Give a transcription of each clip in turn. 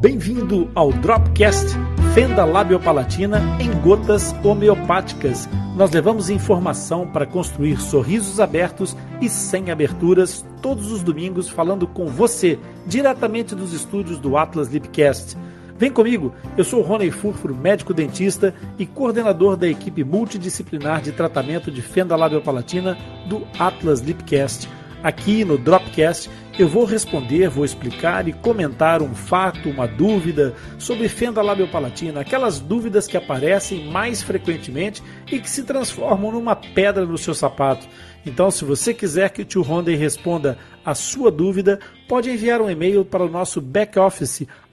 Bem-vindo ao Dropcast Fenda Labiopalatina em gotas homeopáticas. Nós levamos informação para construir sorrisos abertos e sem aberturas todos os domingos falando com você, diretamente dos estúdios do Atlas Lipcast. Vem comigo, eu sou Rony Furfuro, médico dentista e coordenador da equipe multidisciplinar de tratamento de fenda labiopalatina do Atlas Lipcast. Aqui no Dropcast eu vou responder, vou explicar e comentar um fato, uma dúvida sobre fenda labiopalatina, aquelas dúvidas que aparecem mais frequentemente e que se transformam numa pedra no seu sapato. Então, se você quiser que o tio Honda responda a sua dúvida, pode enviar um e-mail para o nosso back office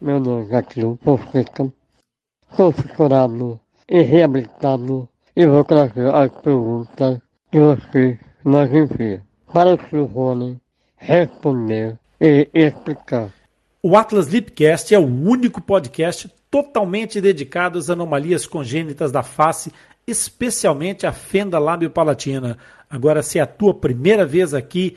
meu nome é Zaqueu Fonseca, sou fissurado e reabilitado e vou trazer as perguntas que você nos envia para o Rony responder e explicar. O Atlas Lipcast é o único podcast totalmente dedicado às anomalias congênitas da face, especialmente a fenda lábio-palatina. Agora, se é a tua primeira vez aqui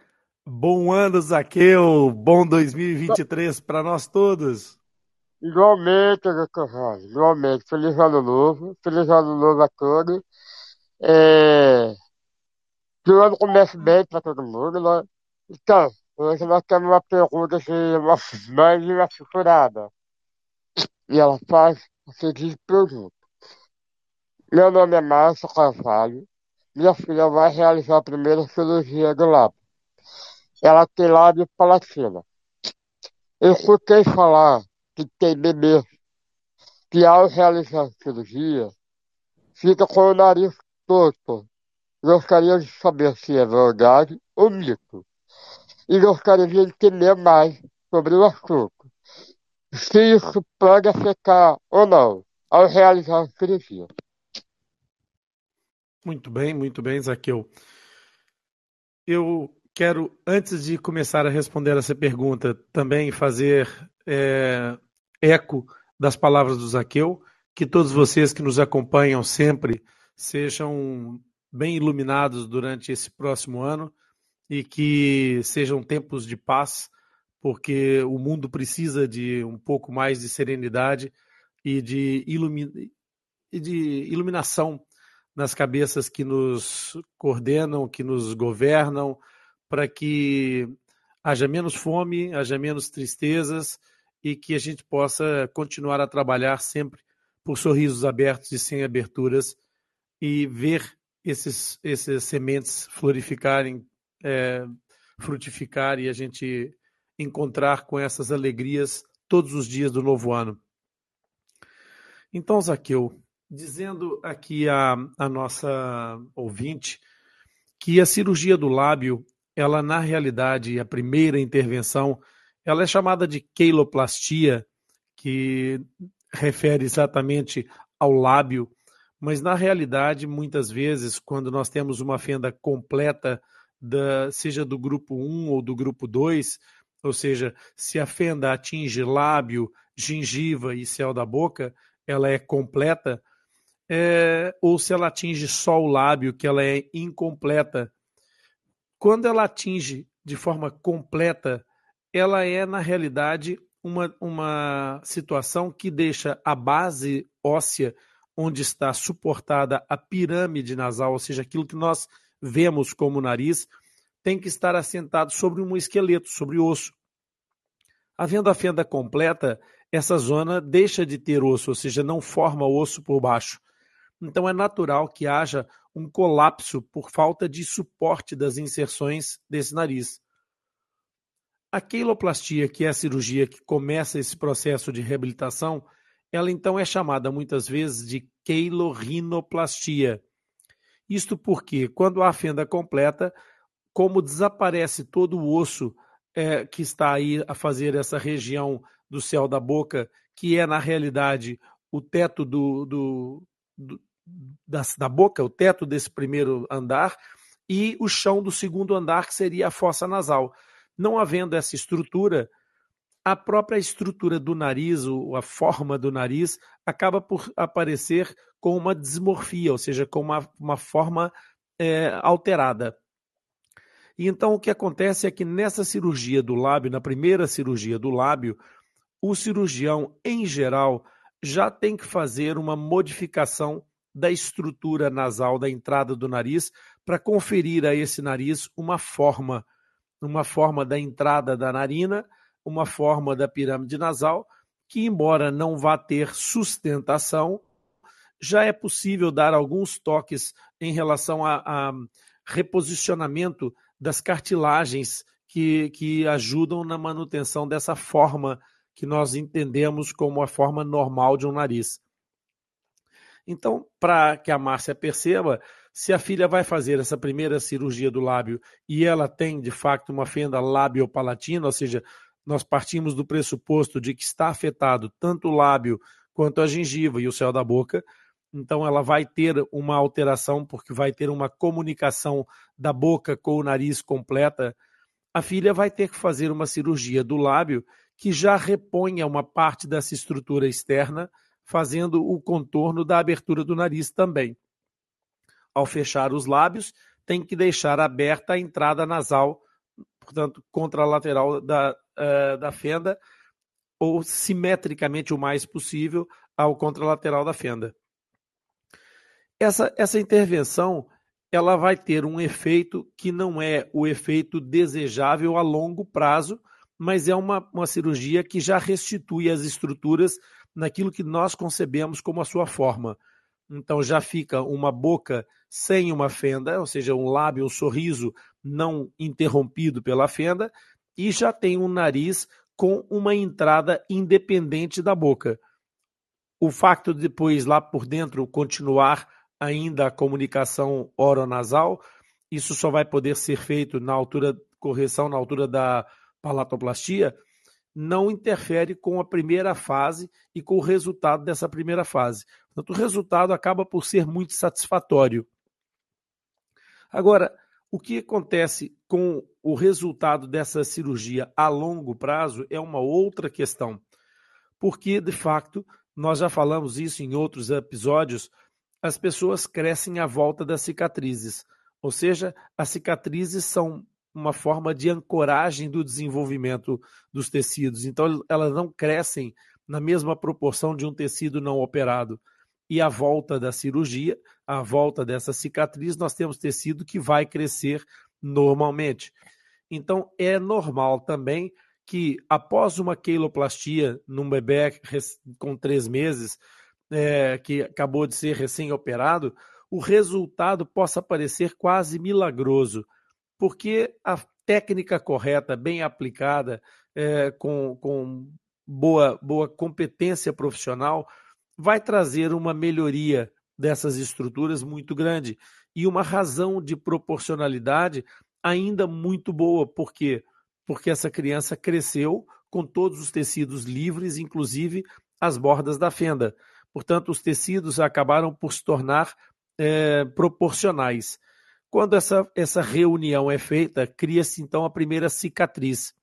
bom ano, Zaqueu, bom 2023 para nós todos. Igualmente. Rosa, igualmente. Feliz ano novo, feliz ano novo a todos. É... Que o ano comece bem para todo mundo. Né? Então, Hoje nós temos uma pergunta de uma mãe de uma figurada. E ela faz a seguinte pergunta. Meu nome é Márcia Carvalho. Minha filha vai realizar a primeira cirurgia do lábio. Ela tem lábio palatina. Eu escutei falar que tem bebê que ao realizar cirurgia fica com o nariz torto. Gostaria de saber se é verdade ou mito e gostaria de entender mais sobre o assunto. Se isso pode afetar ou não ao realizar a cirurgia. Muito bem, muito bem, Zaqueu. Eu quero, antes de começar a responder essa pergunta, também fazer é, eco das palavras do Zaqueu, que todos vocês que nos acompanham sempre sejam bem iluminados durante esse próximo ano e que sejam tempos de paz, porque o mundo precisa de um pouco mais de serenidade e de, ilumi e de iluminação nas cabeças que nos coordenam, que nos governam, para que haja menos fome, haja menos tristezas e que a gente possa continuar a trabalhar sempre por sorrisos abertos e sem aberturas e ver esses, esses sementes florificarem é, frutificar e a gente encontrar com essas alegrias todos os dias do novo ano. Então, Zaqueu, dizendo aqui a, a nossa ouvinte que a cirurgia do lábio, ela na realidade, a primeira intervenção, ela é chamada de queiloplastia, que refere exatamente ao lábio, mas na realidade, muitas vezes, quando nós temos uma fenda completa da, seja do grupo 1 ou do grupo 2, ou seja, se a fenda atinge lábio, gengiva e céu da boca, ela é completa, é, ou se ela atinge só o lábio, que ela é incompleta. Quando ela atinge de forma completa, ela é, na realidade, uma, uma situação que deixa a base óssea onde está suportada a pirâmide nasal, ou seja, aquilo que nós vemos como nariz, tem que estar assentado sobre um esqueleto, sobre osso. Havendo a fenda completa, essa zona deixa de ter osso, ou seja, não forma osso por baixo. Então é natural que haja um colapso por falta de suporte das inserções desse nariz. A queiloplastia, que é a cirurgia que começa esse processo de reabilitação, ela então é chamada muitas vezes de queilorrinoplastia. Isto porque, quando há fenda completa, como desaparece todo o osso é, que está aí a fazer essa região do céu da boca, que é na realidade o teto do, do, do da, da boca, o teto desse primeiro andar, e o chão do segundo andar, que seria a fossa nasal. Não havendo essa estrutura, a própria estrutura do nariz, a forma do nariz, acaba por aparecer com uma dismorfia, ou seja, com uma, uma forma é, alterada. E então o que acontece é que nessa cirurgia do lábio, na primeira cirurgia do lábio, o cirurgião, em geral, já tem que fazer uma modificação da estrutura nasal da entrada do nariz para conferir a esse nariz uma forma, uma forma da entrada da narina, uma forma da pirâmide nasal, que embora não vá ter sustentação, já é possível dar alguns toques em relação a, a reposicionamento das cartilagens que, que ajudam na manutenção dessa forma que nós entendemos como a forma normal de um nariz. Então, para que a Márcia perceba, se a filha vai fazer essa primeira cirurgia do lábio e ela tem, de fato, uma fenda labiopalatina, ou seja, nós partimos do pressuposto de que está afetado tanto o lábio quanto a gengiva e o céu da boca, então ela vai ter uma alteração porque vai ter uma comunicação da boca com o nariz completa. A filha vai ter que fazer uma cirurgia do lábio que já reponha uma parte dessa estrutura externa fazendo o contorno da abertura do nariz também. Ao fechar os lábios, tem que deixar aberta a entrada nasal, portanto, contralateral da, uh, da fenda, ou simetricamente o mais possível ao contralateral da fenda. Essa, essa intervenção ela vai ter um efeito que não é o efeito desejável a longo prazo, mas é uma, uma cirurgia que já restitui as estruturas naquilo que nós concebemos como a sua forma. Então já fica uma boca sem uma fenda, ou seja, um lábio, um sorriso não interrompido pela fenda, e já tem um nariz com uma entrada independente da boca. O facto de depois lá por dentro continuar ainda a comunicação oronasal, isso só vai poder ser feito na altura correção na altura da palatoplastia, não interfere com a primeira fase e com o resultado dessa primeira fase. Portanto, o resultado acaba por ser muito satisfatório. Agora, o que acontece com o resultado dessa cirurgia a longo prazo é uma outra questão. Porque, de fato, nós já falamos isso em outros episódios, as pessoas crescem à volta das cicatrizes. Ou seja, as cicatrizes são uma forma de ancoragem do desenvolvimento dos tecidos. Então, elas não crescem na mesma proporção de um tecido não operado. E à volta da cirurgia, à volta dessa cicatriz, nós temos tecido que vai crescer normalmente. Então, é normal também que, após uma queiloplastia num bebê com três meses, é, que acabou de ser recém-operado, o resultado possa parecer quase milagroso porque a técnica correta, bem aplicada, é, com, com boa, boa competência profissional, vai trazer uma melhoria dessas estruturas muito grande e uma razão de proporcionalidade ainda muito boa. Por quê? Porque essa criança cresceu com todos os tecidos livres, inclusive as bordas da fenda. Portanto, os tecidos acabaram por se tornar é, proporcionais. Quando essa, essa reunião é feita, cria-se então a primeira cicatriz.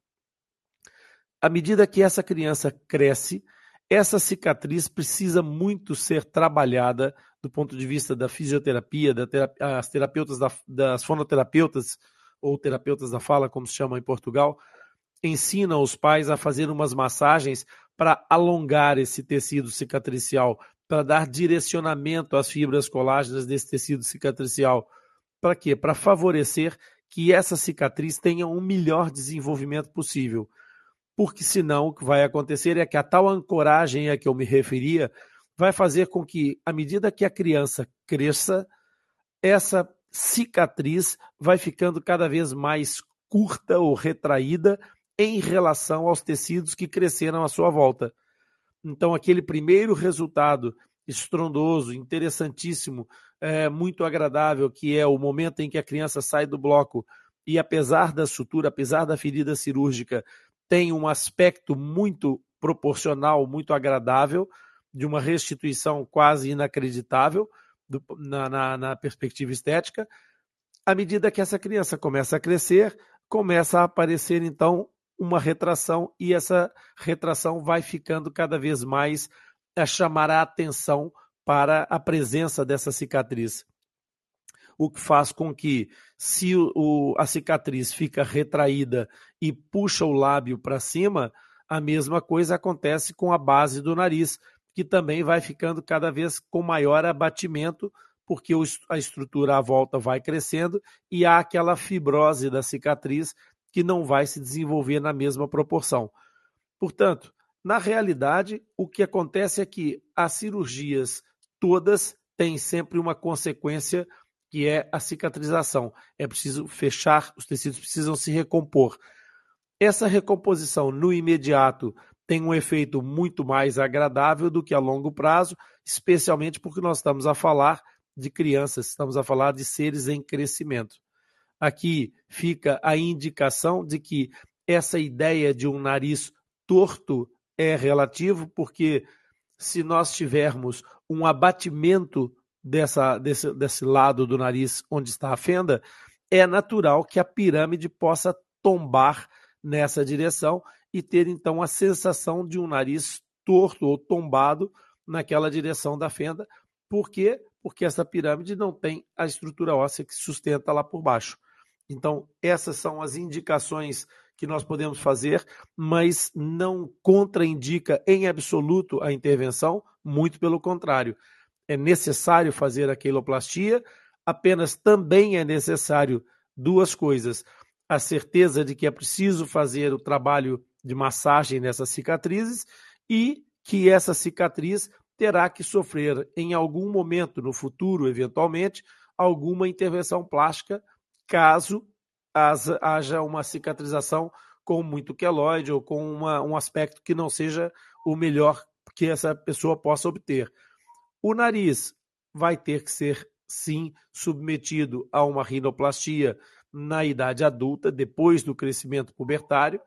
À medida que essa criança cresce, essa cicatriz precisa muito ser trabalhada do ponto de vista da fisioterapia, da terapia, as terapeutas da, das fonoterapeutas ou terapeutas da fala, como se chama em Portugal, ensinam os pais a fazer umas massagens para alongar esse tecido cicatricial, para dar direcionamento às fibras colágenas desse tecido cicatricial. Para quê? Para favorecer que essa cicatriz tenha um melhor desenvolvimento possível. porque senão o que vai acontecer é que a tal ancoragem a que eu me referia vai fazer com que, à medida que a criança cresça, essa cicatriz vai ficando cada vez mais curta ou retraída em relação aos tecidos que cresceram à sua volta. Então, aquele primeiro resultado estrondoso, interessantíssimo, é, muito agradável, que é o momento em que a criança sai do bloco e, apesar da sutura, apesar da ferida cirúrgica, tem um aspecto muito proporcional, muito agradável, de uma restituição quase inacreditável do, na, na, na perspectiva estética. À medida que essa criança começa a crescer, começa a aparecer então uma retração e essa retração vai ficando cada vez mais a chamar a atenção para a presença dessa cicatriz. O que faz com que, se o, a cicatriz fica retraída e puxa o lábio para cima, a mesma coisa acontece com a base do nariz, que também vai ficando cada vez com maior abatimento, porque a estrutura à volta vai crescendo e há aquela fibrose da cicatriz que não vai se desenvolver na mesma proporção. Portanto, na realidade, o que acontece é que as cirurgias todas têm sempre uma consequência que é a cicatrização. É preciso fechar, os tecidos precisam se recompor. Essa recomposição no imediato tem um efeito muito mais agradável do que a longo prazo, especialmente porque nós estamos a falar de crianças, estamos a falar de seres em crescimento. Aqui fica a indicação de que essa ideia de um nariz torto é relativo, porque se nós tivermos um abatimento dessa, desse, desse lado do nariz onde está a fenda, é natural que a pirâmide possa tombar nessa direção e ter então a sensação de um nariz torto ou tombado naquela direção da fenda. Por quê? Porque essa pirâmide não tem a estrutura óssea que sustenta lá por baixo. Então, essas são as indicações que nós podemos fazer, mas não contraindica em absoluto a intervenção, muito pelo contrário. É necessário fazer a queloplastia, apenas também é necessário duas coisas: a certeza de que é preciso fazer o trabalho de massagem nessas cicatrizes e que essa cicatriz terá que sofrer em algum momento no futuro, eventualmente, alguma intervenção plástica, caso haja uma cicatrização com muito queloide ou com uma, um aspecto que não seja o melhor que essa pessoa possa obter. O nariz vai ter que ser, sim, submetido a uma rinoplastia na idade adulta, depois do crescimento pubertário,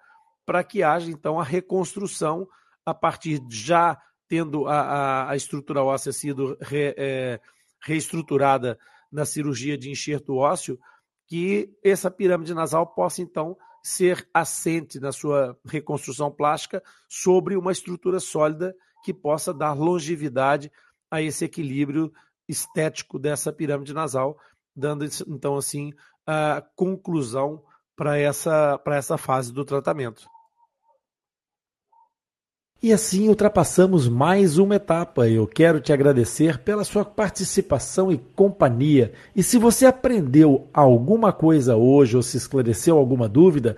para que haja, então, a reconstrução a partir de já tendo a, a, a estrutura óssea sido re, é, reestruturada na cirurgia de enxerto ósseo, que essa pirâmide nasal possa então ser assente na sua reconstrução plástica sobre uma estrutura sólida que possa dar longevidade a esse equilíbrio estético dessa pirâmide nasal, dando então assim a conclusão para essa, para essa fase do tratamento. E assim ultrapassamos mais uma etapa. Eu quero te agradecer pela sua participação e companhia. E se você aprendeu alguma coisa hoje ou se esclareceu alguma dúvida,